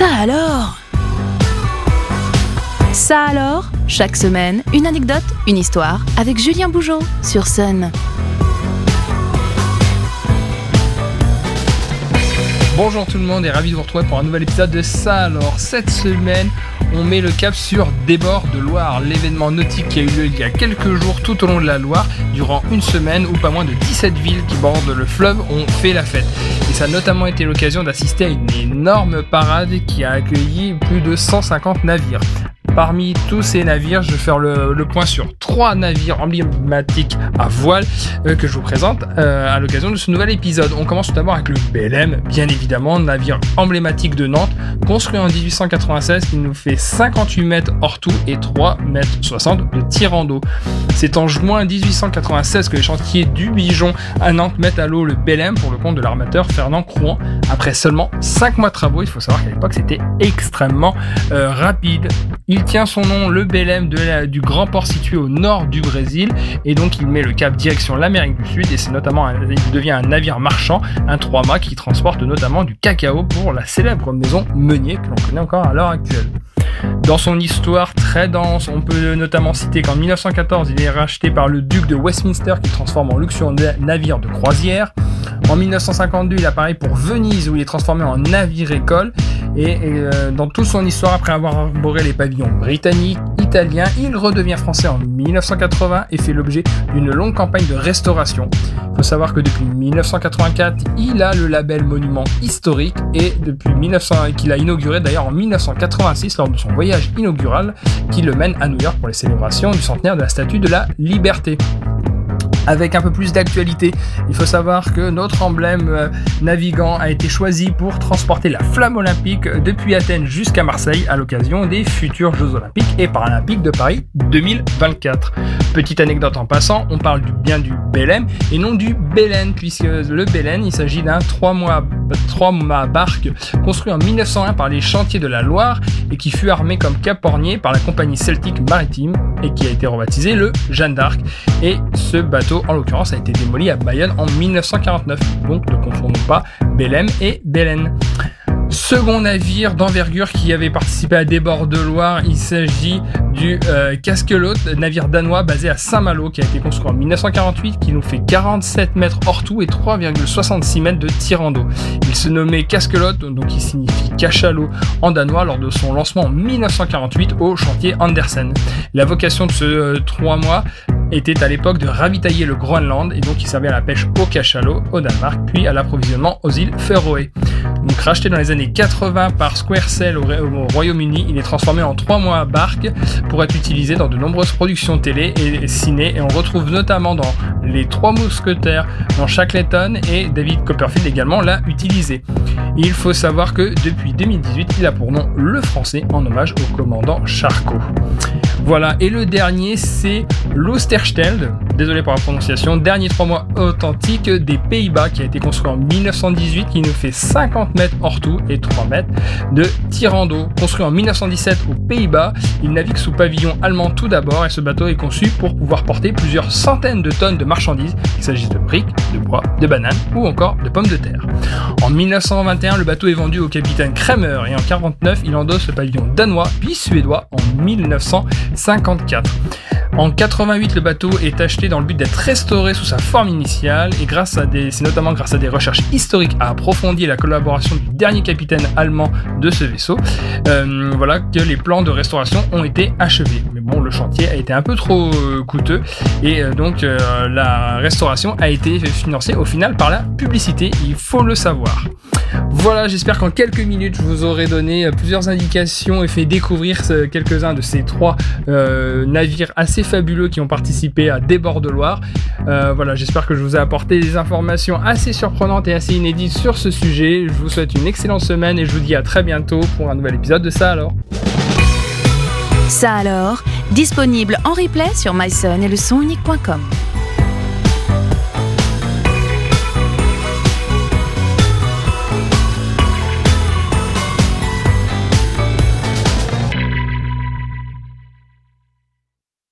Ça alors? Ça alors Chaque semaine, une anecdote, une histoire avec Julien Bougeot sur Sun. Bonjour tout le monde et ravi de vous retrouver pour un nouvel épisode de Ça alors. Cette semaine, on met le cap sur Des bords de Loire, l'événement nautique qui a eu lieu il y a quelques jours tout au long de la Loire, durant une semaine où pas moins de 17 villes qui bordent le fleuve ont fait la fête. Et ça a notamment été l'occasion d'assister à une énorme parade qui a accueilli plus de 150 navires. Parmi tous ces navires, je vais faire le, point sur trois navires emblématiques à voile euh, que je vous présente euh, à l'occasion de ce nouvel épisode. On commence tout d'abord avec le BLM, bien évidemment, navire emblématique de Nantes, construit en 1896, qui nous fait 58 mètres hors tout et 3 mètres 60 de tirant d'eau. C'est en juin 1896 que les chantiers du Bijon à Nantes mettent à l'eau le BLM pour le compte de l'armateur Fernand Crouan. Après seulement 5 mois de travaux, il faut savoir qu'à l'époque c'était extrêmement euh, rapide. Il tient son nom, le Belém du grand port situé au nord du Brésil, et donc il met le cap direction l'Amérique du Sud, et c'est notamment, il devient un navire marchand, un trois-mâts qui transporte notamment du cacao pour la célèbre maison Meunier que l'on connaît encore à l'heure actuelle. Dans son histoire très dense, on peut notamment citer qu'en 1914, il est racheté par le duc de Westminster qui transforme en luxueux navire de croisière. En 1952, il apparaît pour Venise où il est transformé en navire-école. Et, euh, dans toute son histoire, après avoir arboré les pavillons britanniques, italiens, il redevient français en 1980 et fait l'objet d'une longue campagne de restauration. Il faut savoir que depuis 1984, il a le label monument historique et depuis 1900, qu'il a inauguré d'ailleurs en 1986 lors de son voyage inaugural qui le mène à New York pour les célébrations du centenaire de la Statue de la Liberté avec un peu plus d'actualité. Il faut savoir que notre emblème euh, navigant a été choisi pour transporter la flamme olympique depuis Athènes jusqu'à Marseille à l'occasion des futurs Jeux olympiques et paralympiques de Paris 2024. Petite anecdote en passant, on parle bien du Belém et non du Belen puisque le Belen il s'agit d'un 3 mois, 3 mois barque construit en 1901 par les chantiers de la Loire et qui fut armé comme capornier par la compagnie celtique maritime et qui a été rebaptisé le Jeanne d'Arc. Et ce bateau, en l'occurrence, a été démoli à Bayonne en 1949. Donc ne confondons pas Belém et Belen. Second navire d'envergure qui avait participé à des bords de Loire, il s'agit du euh, Casquelote, navire danois basé à Saint-Malo qui a été construit en 1948, qui nous fait 47 mètres hors tout et 3,66 mètres de tirant d'eau. Il se nommait Casquelote, donc qui signifie cachalot en danois lors de son lancement en 1948 au chantier Andersen. La vocation de ce euh, trois mois était à l'époque de ravitailler le Groenland et donc il servait à la pêche au cachalot au Danemark puis à l'approvisionnement aux îles Féroé. Donc racheté dans les années 80 par Squarecell au, Royaume-Uni, il est transformé en 3 mois à barque pour être utilisé dans de nombreuses productions télé et ciné et on retrouve notamment dans Les Trois Mousquetaires dans Shackleton et David Copperfield également l'a utilisé. Il faut savoir que depuis 2018, il a pour nom le français en hommage au commandant Charcot. Voilà, et le dernier c'est l'Osterstelde, désolé pour la prononciation, dernier 3 mois authentique des Pays-Bas qui a été construit en 1918 qui nous fait 50 mètres hors tout et 3 mètres de tirant d'eau. Construit en 1917 aux Pays-Bas, il navigue sous pavillon allemand tout d'abord et ce bateau est conçu pour pouvoir porter plusieurs centaines de tonnes de marchandises, qu'il s'agisse de briques, de bois, de bananes ou encore de pommes de terre. En 1921, le bateau est vendu au capitaine Kramer et en 1949, il endosse le pavillon danois puis suédois en 1954. En 88, le bateau est acheté dans le but d'être restauré sous sa forme initiale et grâce à des, c'est notamment grâce à des recherches historiques à approfondir la collaboration du dernier capitaine allemand de ce vaisseau, euh, voilà que les plans de restauration ont été achevés. Mais bon, le chantier a été un peu trop euh, coûteux et euh, donc la restauration a été financée au final par la publicité. Il faut le savoir. Voilà, j'espère qu'en quelques minutes, je vous aurai donné plusieurs indications et fait découvrir quelques-uns de ces trois navires assez fabuleux qui ont participé à Débord de Loire. Euh, voilà, j'espère que je vous ai apporté des informations assez surprenantes et assez inédites sur ce sujet. Je vous souhaite une excellente semaine et je vous dis à très bientôt pour un nouvel épisode de Ça alors. Ça alors, disponible en replay sur myson et le